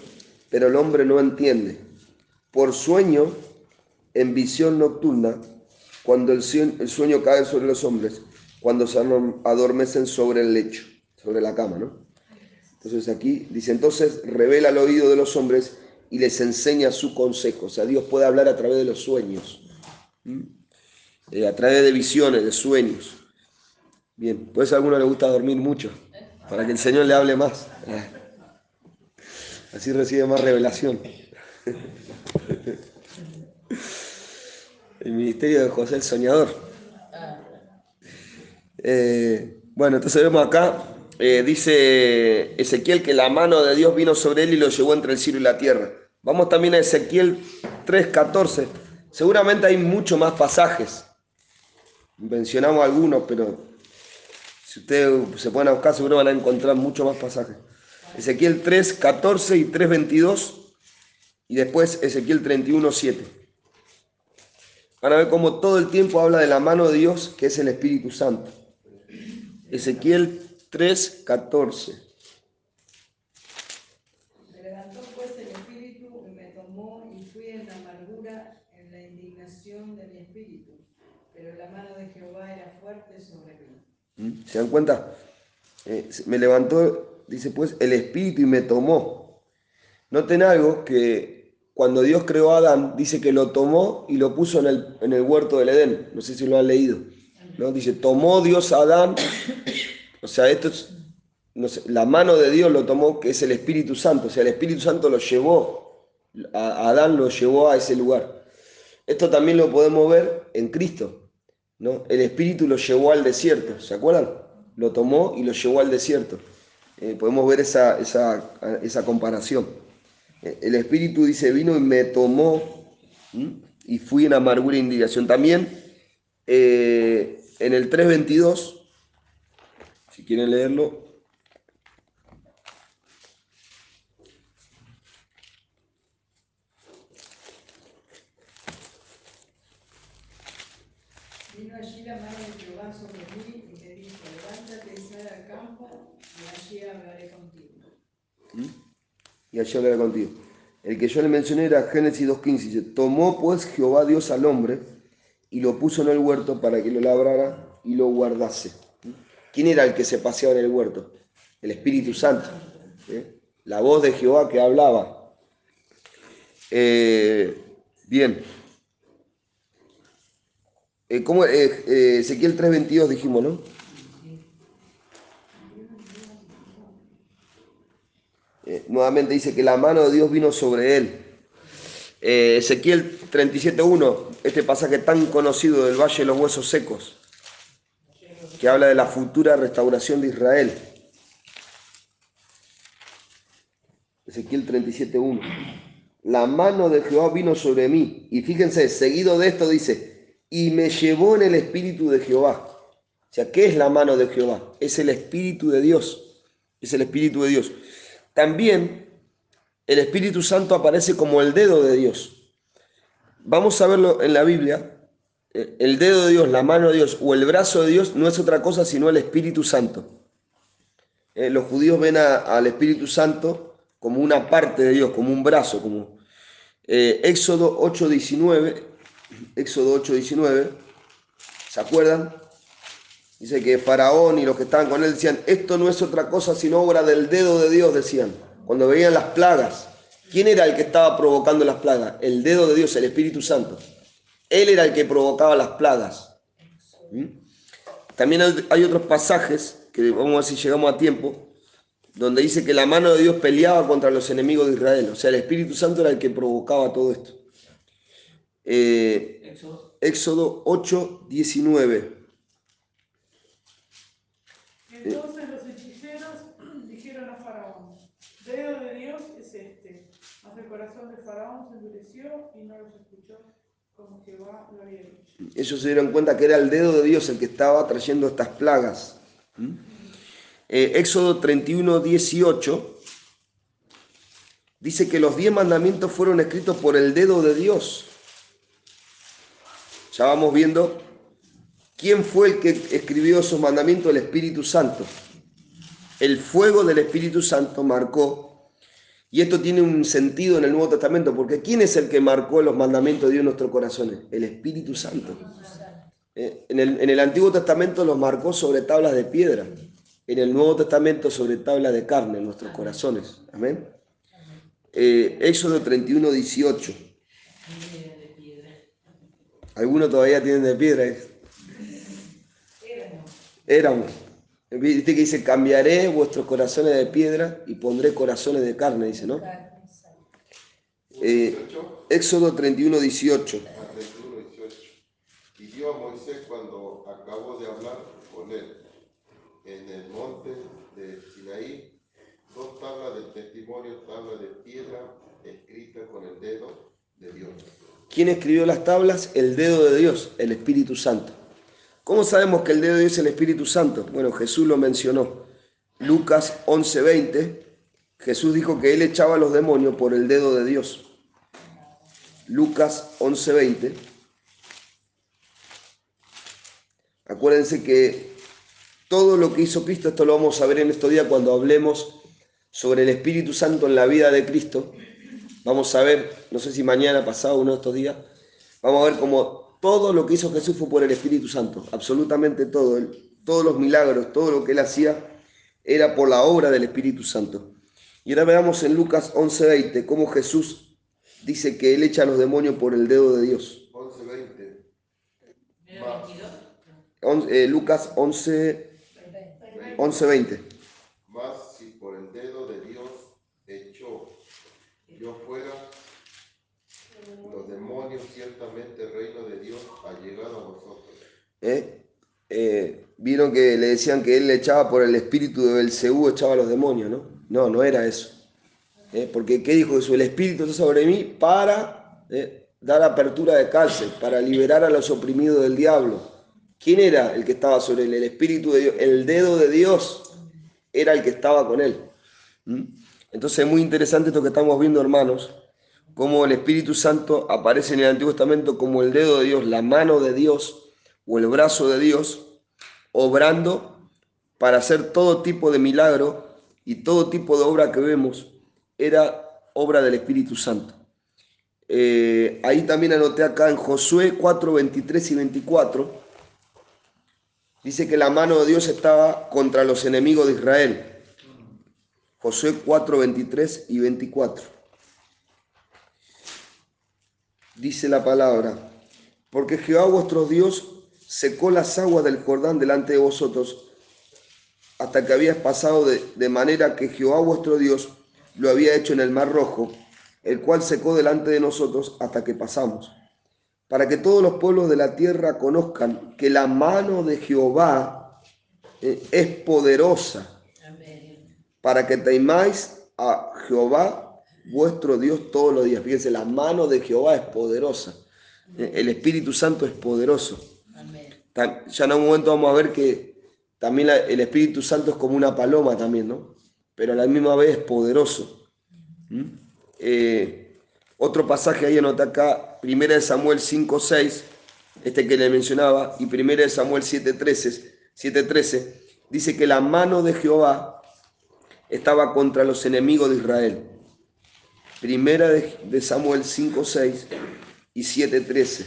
pero el hombre no entiende. Por sueño, en visión nocturna, cuando el sueño, cae sobre los hombres, cuando se adormecen sobre el lecho, sobre la cama, ¿no? Entonces aquí dice, entonces revela el oído de los hombres y les enseña su consejo. O sea, Dios puede hablar a través de los sueños. Eh, a través de visiones, de sueños. Bien, pues a alguno le gusta dormir mucho, para que el Señor le hable más. Así recibe más revelación. El ministerio de José el Soñador. Eh, bueno, entonces vemos acá, eh, dice Ezequiel que la mano de Dios vino sobre él y lo llevó entre el cielo y la tierra. Vamos también a Ezequiel 3.14. Seguramente hay muchos más pasajes. Mencionamos algunos, pero si ustedes se a buscar, seguro van a encontrar muchos más pasajes. Ezequiel 3, 14 y 3, 22. Y después Ezequiel 31, 7. Van a ver cómo todo el tiempo habla de la mano de Dios, que es el Espíritu Santo. Ezequiel 3, 14. Me levantó pues de mi espíritu. Pero la mano de Jehová era fuerte sobre mí. ¿Mm? ¿Se dan cuenta? Eh, me levantó, dice pues, el espíritu y me tomó. Noten algo que cuando Dios creó a Adán, dice que lo tomó y lo puso en el, en el huerto del Edén. No sé si lo han leído. ¿no? Dice, tomó Dios a Adán. O sea, esto es, la mano de Dios lo tomó, que es el Espíritu Santo. O sea, el Espíritu Santo lo llevó, a Adán lo llevó a ese lugar. Esto también lo podemos ver en Cristo. ¿No? El Espíritu lo llevó al desierto, ¿se acuerdan? Lo tomó y lo llevó al desierto. Eh, podemos ver esa, esa, esa comparación. Eh, El Espíritu dice, vino y me tomó y fui en amargura e indignación. También eh, en el 3.22, si quieren leerlo, Vino allí la mano de Jehová sobre mí y me dijo, levántate y sal al campo y allí hablaré contigo. ¿m? y allí hablaré contigo. El que yo le mencioné era Génesis 2.15. Dice, tomó pues Jehová Dios al hombre y lo puso en el huerto para que lo labrara y lo guardase. ¿Quién era el que se paseaba en el huerto? El Espíritu Santo. ¿eh? La voz de Jehová que hablaba. Eh, bien. Eh, ¿cómo, Ezequiel 3.22 dijimos, ¿no? Eh, nuevamente dice que la mano de Dios vino sobre él. Eh, Ezequiel 37.1, este pasaje tan conocido del Valle de los Huesos Secos, que habla de la futura restauración de Israel. Ezequiel 37.1. La mano de Jehová vino sobre mí. Y fíjense, seguido de esto dice, y me llevó en el espíritu de Jehová. O sea, ¿qué es la mano de Jehová? Es el espíritu de Dios. Es el espíritu de Dios. También el Espíritu Santo aparece como el dedo de Dios. Vamos a verlo en la Biblia. El dedo de Dios, la mano de Dios o el brazo de Dios no es otra cosa sino el Espíritu Santo. Eh, los judíos ven al Espíritu Santo como una parte de Dios, como un brazo, como eh, Éxodo 8:19. Éxodo 8:19. ¿Se acuerdan? Dice que Faraón y los que estaban con él decían, esto no es otra cosa sino obra del dedo de Dios, decían. Cuando veían las plagas, ¿quién era el que estaba provocando las plagas? El dedo de Dios, el Espíritu Santo. Él era el que provocaba las plagas. ¿Mm? También hay otros pasajes que vamos a ver si llegamos a tiempo, donde dice que la mano de Dios peleaba contra los enemigos de Israel. O sea, el Espíritu Santo era el que provocaba todo esto. Eh, Éxodo. Éxodo 8, 19. Entonces los hechiceros [clears throat] dijeron a Faraón, dedo de Dios es este. Mas el corazón de Faraón se endureció y no los escuchó como Jehová lo había dicho. Ellos se dieron cuenta que era el dedo de Dios el que estaba trayendo estas plagas. ¿Mm? Eh, Éxodo 31, 18 dice que los diez mandamientos fueron escritos por el dedo de Dios. Ya vamos viendo quién fue el que escribió esos mandamientos, el Espíritu Santo. El fuego del Espíritu Santo marcó, y esto tiene un sentido en el Nuevo Testamento, porque ¿quién es el que marcó los mandamientos de Dios en nuestros corazones? El Espíritu Santo. Eh, En el, Antiguo Testamento los marcó sobre tablas de piedra, en el Nuevo Testamento sobre tablas de carne en nuestros corazones. Amén. Eh, Éxodo 31, 18. Algunos todavía tienen de piedra. ¿eh? Éramos. Viste que dice, cambiaré vuestros corazones de piedra y pondré corazones de carne, dice, ¿no? Eh, 18, Éxodo 31, 18. a 31, 18. Y dio a Moisés cuando acabó de hablar con él en el monte de Sinaí dos tablas del testimonio, tablas de piedra escritas con el dedo de Dios. ¿Quién escribió las tablas? El dedo de Dios, el Espíritu Santo. ¿Cómo sabemos que el dedo de Dios es el Espíritu Santo? Bueno, Jesús lo mencionó. Lucas 11:20, Jesús dijo que él echaba a los demonios por el dedo de Dios. Lucas 11:20. Acuérdense que todo lo que hizo Cristo, esto lo vamos a ver en estos días cuando hablemos sobre el Espíritu Santo en la vida de Cristo. Vamos a ver, no sé si mañana, pasado, uno de estos días, vamos a ver cómo todo lo que hizo Jesús fue por el Espíritu Santo, absolutamente todo, Él- todos los milagros, todo lo que Él hacía era por la obra del Espíritu Santo. Y ahora veamos en Lucas 11:20 cómo Jesús dice que Él echa a los demonios por el dedo de Dios. 11, 20. On- eh, Lucas 11, 11:20. Mas si por el dedo de Dios echó yo fuera, los demonios, ciertamente el reino de Dios ha llegado a vosotros. ¿Eh? Eh, Vieron que le decían que él le echaba por el espíritu de Belcebú, echaba a los demonios, ¿no? No, no era eso. ¿eh? Porque ¿qué dijo Jesús? El espíritu está sobre mí para dar apertura de cárcel, para liberar a los oprimidos del diablo. ¿Quién era el que estaba sobre él? El espíritu de Dios, el dedo de Dios era el que estaba con él. ¿Mm? Entonces es muy interesante esto que estamos viendo, hermanos, cómo el Espíritu Santo aparece en el Antiguo Testamento como el dedo de Dios, la mano de Dios o el brazo de Dios, obrando para hacer todo tipo de milagro y todo tipo de obra que vemos era obra del Espíritu Santo. Eh, ahí también anoté acá en Josué 4, 23 y 24, dice que la mano de Dios estaba contra los enemigos de Israel. Josué 4, 23 y 24. Dice la palabra, porque Jehová vuestro Dios secó las aguas del Jordán delante de vosotros hasta que habías pasado de, de manera que Jehová vuestro Dios lo había hecho en el mar rojo, el cual secó delante de nosotros hasta que pasamos, para que todos los pueblos de la tierra conozcan que la mano de Jehová eh, es poderosa para que temáis a Jehová vuestro Dios todos los días. Fíjense, la mano de Jehová es poderosa. Eh, El Espíritu Santo es poderoso. Ya en un momento vamos a ver que también la- el Espíritu Santo es como una paloma también, ¿no? Pero a la misma vez es poderoso. ¿Mm? Eh, otro pasaje ahí anota acá, 1 de Samuel 5, 6, este que le mencionaba, y 1 de Samuel 7, 13, 7:13, dice que la mano de Jehová estaba contra los enemigos de Israel. Primera de, de Samuel 5, 6 y 7, 13.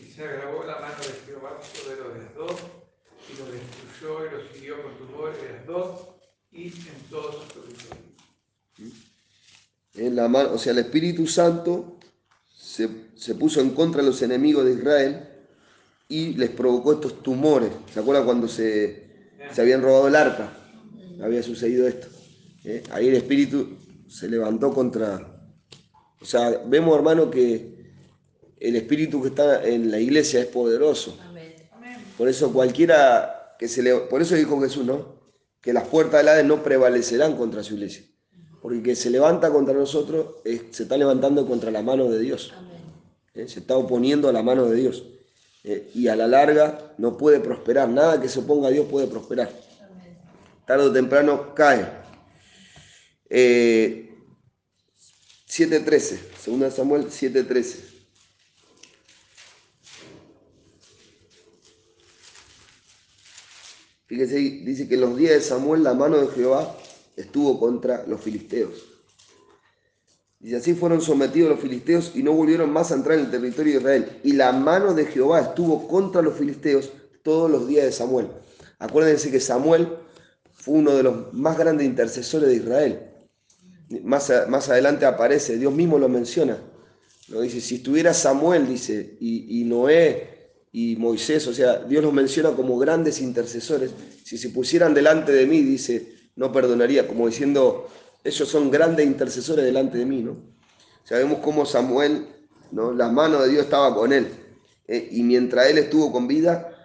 Y se agravó la mano de Jehová sobre los de Asdod, y los destruyó y los hirió con y en todo su territorio. En la mano, o sea, el Espíritu Santo se, se puso en contra de los enemigos de Israel y les provocó estos tumores. ¿Se acuerdan cuando se, se habían robado el arca? Había sucedido esto. ¿eh? Ahí el espíritu se levantó contra... O sea, vemos hermano que el espíritu que está en la iglesia es poderoso. Por eso cualquiera que se le... Por eso dijo Jesús, ¿no? Que las puertas del Hades no prevalecerán contra su iglesia. Porque el que se levanta contra nosotros es- se está levantando contra la mano de Dios. ¿eh? Se está oponiendo a la mano de Dios. ¿eh? Y a la larga no puede prosperar. Nada que se oponga a Dios puede prosperar. Tarde o temprano cae. Eh, 7.13. Segunda Samuel 7.13. Fíjese, ahí, dice que en los días de Samuel la mano de Jehová estuvo contra los filisteos. Y así fueron sometidos los filisteos y no volvieron más a entrar en el territorio de Israel. Y la mano de Jehová estuvo contra los filisteos todos los días de Samuel. Acuérdense que Samuel fue uno de los más grandes intercesores de Israel. Más, más adelante aparece, Dios mismo lo menciona. Lo dice, si estuviera Samuel, dice, y Noé y Moisés, o sea, Dios los menciona como grandes intercesores. Si se pusieran delante de mí, dice, no perdonaría, como diciendo, ellos son grandes intercesores delante de mí, ¿no? Sabemos cómo Samuel, ¿no? La mano de Dios estaba con él. ¿eh? Y mientras él estuvo con vida,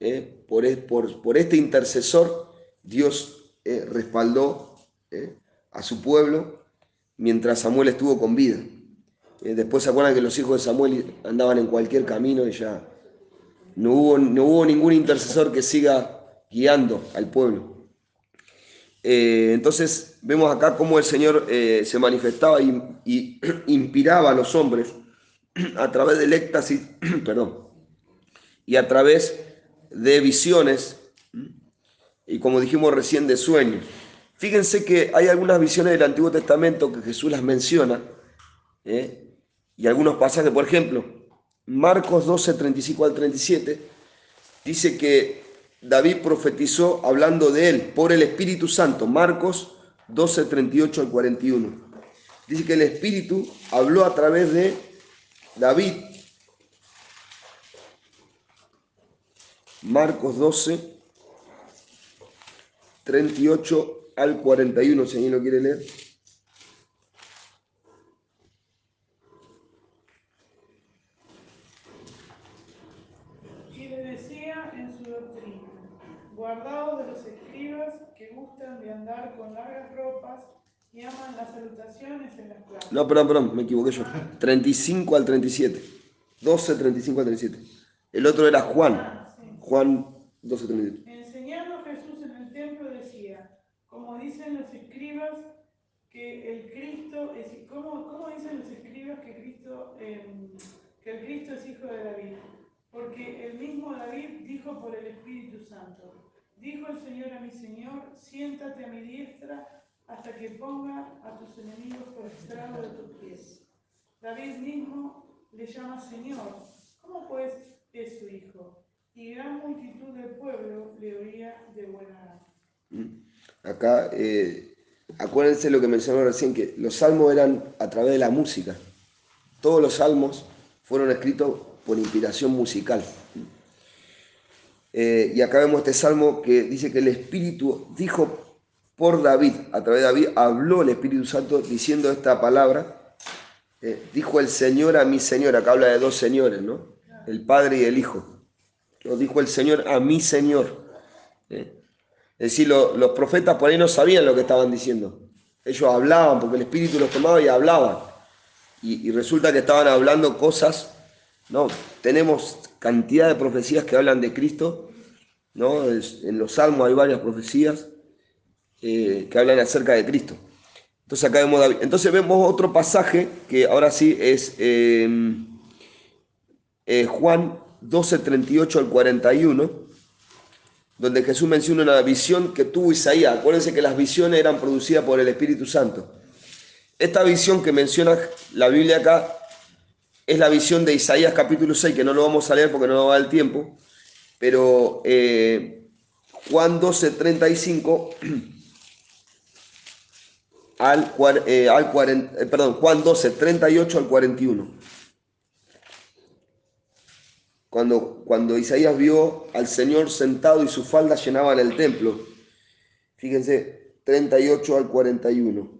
¿eh? por, por, por este intercesor, Dios eh, respaldó a su pueblo mientras Samuel estuvo con vida. Después se acuerdan que los hijos de Samuel andaban en cualquier camino y ya no hubo, no hubo ningún intercesor que siga guiando al pueblo. Eh, entonces vemos acá cómo el Señor eh, se manifestaba y, [clears throat] inspiraba a los hombres [clears throat] a través del éxtasis, [clears throat] perdón, y a través de visiones y como dijimos recién de sueños. Fíjense que hay algunas visiones del Antiguo Testamento que Jesús las menciona ¿eh? y algunos pasajes, por ejemplo, Marcos 12, 35 al 37, dice que David profetizó hablando de él por el Espíritu Santo, Marcos 12, 38 al 41. Dice que el Espíritu habló a través de David. Marcos 12, 38 al 41, si alguien lo quiere leer. Y le decía en su doctrina, guardaos de los escribas que gustan de andar con largas ropas y aman las salutaciones en las plazas. No, perdón, perdón, me equivoqué yo. 35 al 37. 12, 35 al 37. El otro era Juan. Juan 12, 37. Enseñando Jesús en el templo decía, como dicen los escribas, que el Cristo es, ¿cómo, cómo dicen los escribas que Cristo, eh, que el Cristo es hijo de David? Porque el mismo David dijo por el Espíritu Santo, dijo el Señor a mi Señor, siéntate a mi diestra hasta que ponga a tus enemigos por estrado de tus pies. David mismo le llama Señor, ¿cómo pues es su hijo? Y gran multitud del pueblo le oía de buena gana. Acá, eh, acuérdense lo que mencionó recién, que los salmos eran a través de la música. Todos los salmos fueron escritos por inspiración musical. Eh, y acá vemos este salmo que dice que el Espíritu dijo por David, a través de David, habló el Espíritu Santo diciendo esta palabra. eh, dijo el Señor a mi Señor, acá habla de dos señores, ¿no? El Padre y el Hijo. Lo dijo el Señor a mi Señor. ¿eh? Es decir, lo- los profetas por ahí no sabían lo que estaban diciendo. Ellos hablaban porque el Espíritu los tomaba y hablaban. Y resulta que estaban hablando cosas, ¿no? Tenemos cantidad de profecías que hablan de Cristo, ¿no? En los salmos hay varias profecías eh, que hablan acerca de Cristo. Entonces acá vemos. Entonces vemos otro pasaje que ahora sí es eh, eh, Juan 12, 38 al 41 donde Jesús menciona una visión que tuvo Isaías. Acuérdense que las visiones eran producidas por el Espíritu Santo. Esta visión que menciona la Biblia acá es la visión de Isaías capítulo 6, que no lo vamos a leer porque no nos va el tiempo, pero eh, Juan 12, 35 [clears throat] al, eh, al 40, eh, perdón, Juan 12, 38 al 41. cuando, cuando Isaías vio al Señor sentado y sus faldas llenaban el templo. Fíjense, 38 al 41.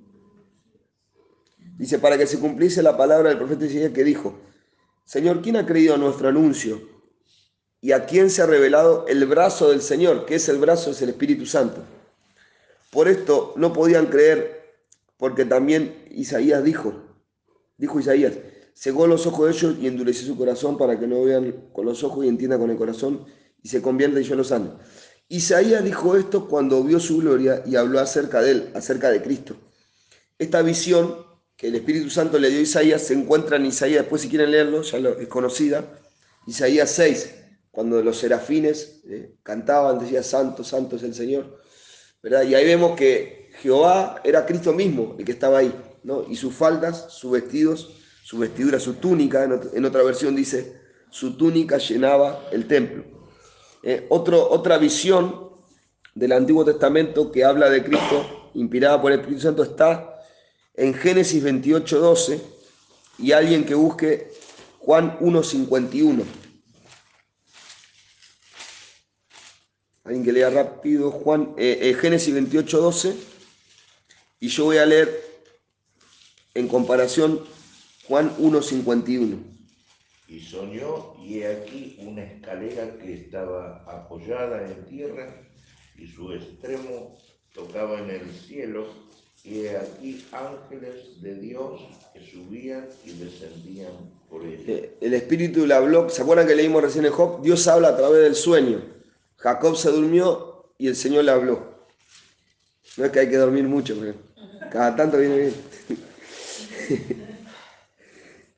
Dice, para que se cumpliese la palabra del profeta Isaías que dijo, Señor, ¿quién ha creído a nuestro anuncio? ¿Y a quién se ha revelado el brazo del Señor? que es el brazo? Es el Espíritu Santo. Por esto no podían creer, porque también Isaías dijo, dijo Isaías, cegó los ojos de ellos y endureció su corazón para que no vean con los ojos y entiendan con el corazón y se convierta y yo los amo. Isaías dijo esto cuando vio su gloria y habló acerca de él, acerca de Cristo. Esta visión que el Espíritu Santo le dio a Isaías se encuentra en Isaías, después si quieren leerlo, ya lo, es conocida, Isaías 6, cuando los serafines eh, cantaban, decía, Santo, Santo es el Señor. ¿verdad? Y ahí vemos que Jehová era Cristo mismo el que estaba ahí, ¿no? y sus faldas, sus vestidos, su vestidura, su túnica, en otra versión dice, su túnica llenaba el templo. Eh, otro, otra visión del Antiguo Testamento que habla de Cristo, inspirada por el Espíritu Santo, está en Génesis 28, 12, y alguien que busque Juan 1.51. Alguien que lea rápido Juan, eh, eh, Génesis 28, 12. Y yo voy a leer en comparación Juan 1.51. Y soñó, y he aquí una escalera que estaba apoyada en tierra, y su extremo tocaba en el cielo, y he aquí ángeles de Dios que subían y descendían por ella. Eh, El Espíritu le habló, ¿se acuerdan que leímos recién en Job? Dios habla a través del sueño. Jacob se durmió y el Señor le habló. No es que hay que dormir mucho, pero cada tanto viene bien. [laughs]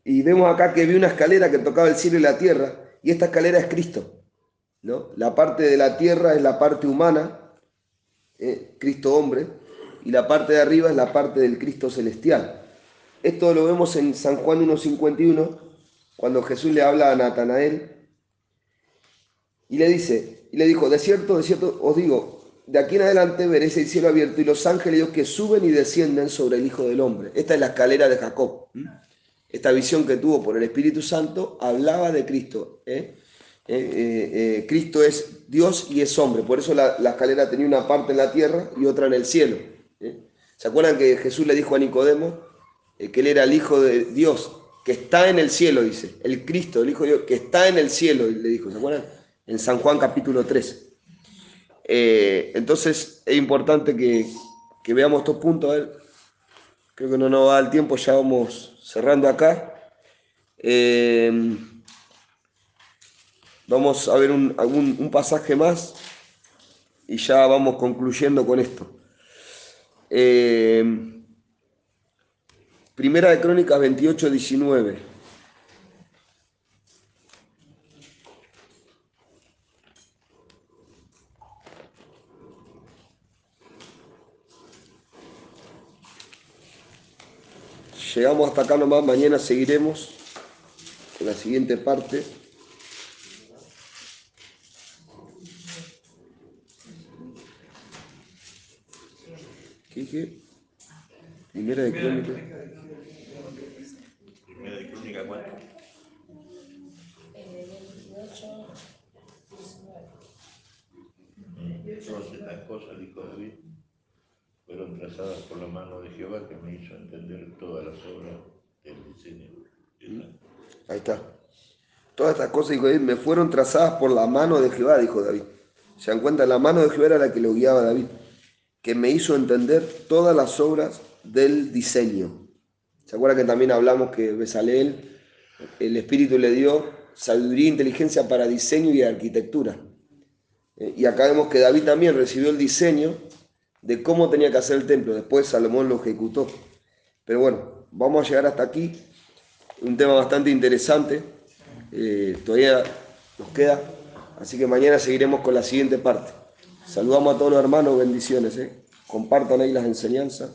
y vemos acá que vi una escalera que tocaba el cielo y la tierra, y esta escalera es Cristo. ¿no? La parte de la tierra es la parte humana, eh, Cristo hombre, y la parte de arriba es la parte del Cristo celestial. Esto lo vemos en San Juan 1.51, cuando Jesús le habla a Natanael y le dice, y le dijo, de cierto, de cierto os digo, de aquí en adelante veréis el cielo abierto y los ángeles que suben y descienden sobre el Hijo del Hombre. Esta es la escalera de Jacob. Esta visión que tuvo por el Espíritu Santo hablaba de Cristo. ¿eh? Eh, eh, Cristo es Dios y es hombre. Por eso la, la, escalera tenía una parte en la tierra y otra en el cielo. ¿Se acuerdan que Jesús le dijo a Nicodemo que él era el Hijo de Dios, que está en el cielo, dice? El Cristo, el Hijo de Dios, que está en el cielo, le dijo. ¿Se acuerdan? En San Juan capítulo 3. Eh, entonces es importante que, que, veamos estos puntos. A creo que no nos va el tiempo, ya vamos cerrando acá. Eh, vamos a ver un, algún, un pasaje más y ya vamos concluyendo con esto. Eh, primera de Crónicas 28, 19. Llegamos hasta acá nomás, mañana seguiremos con la siguiente parte. ¿Qué dije? Primera de Crónica. Primera de Crónica 4. Todas estas cosas, dijo David, fueron trazadas por la mano de Jehová que me hizo entender todas las obras del diseño. Ahí está. Todas estas cosas, dijo David, me fueron trazadas por la mano de Jehová, dijo David. Se dan cuenta, la mano de Jehová era la que lo guiaba a David, que me hizo entender todas las obras del diseño. ¿Se acuerdan que también hablamos que Besaleel, el Espíritu le dio sabiduría e inteligencia para diseño y arquitectura? Eh, Y acá vemos que David también recibió el diseño de cómo tenía que hacer el templo. Después Salomón lo ejecutó. Pero bueno, vamos a llegar hasta aquí. Un tema bastante interesante. Eh, todavía nos queda. Así que mañana seguiremos con la siguiente parte. Saludamos a todos los hermanos, bendiciones. ¿eh? Compartan ahí las enseñanzas.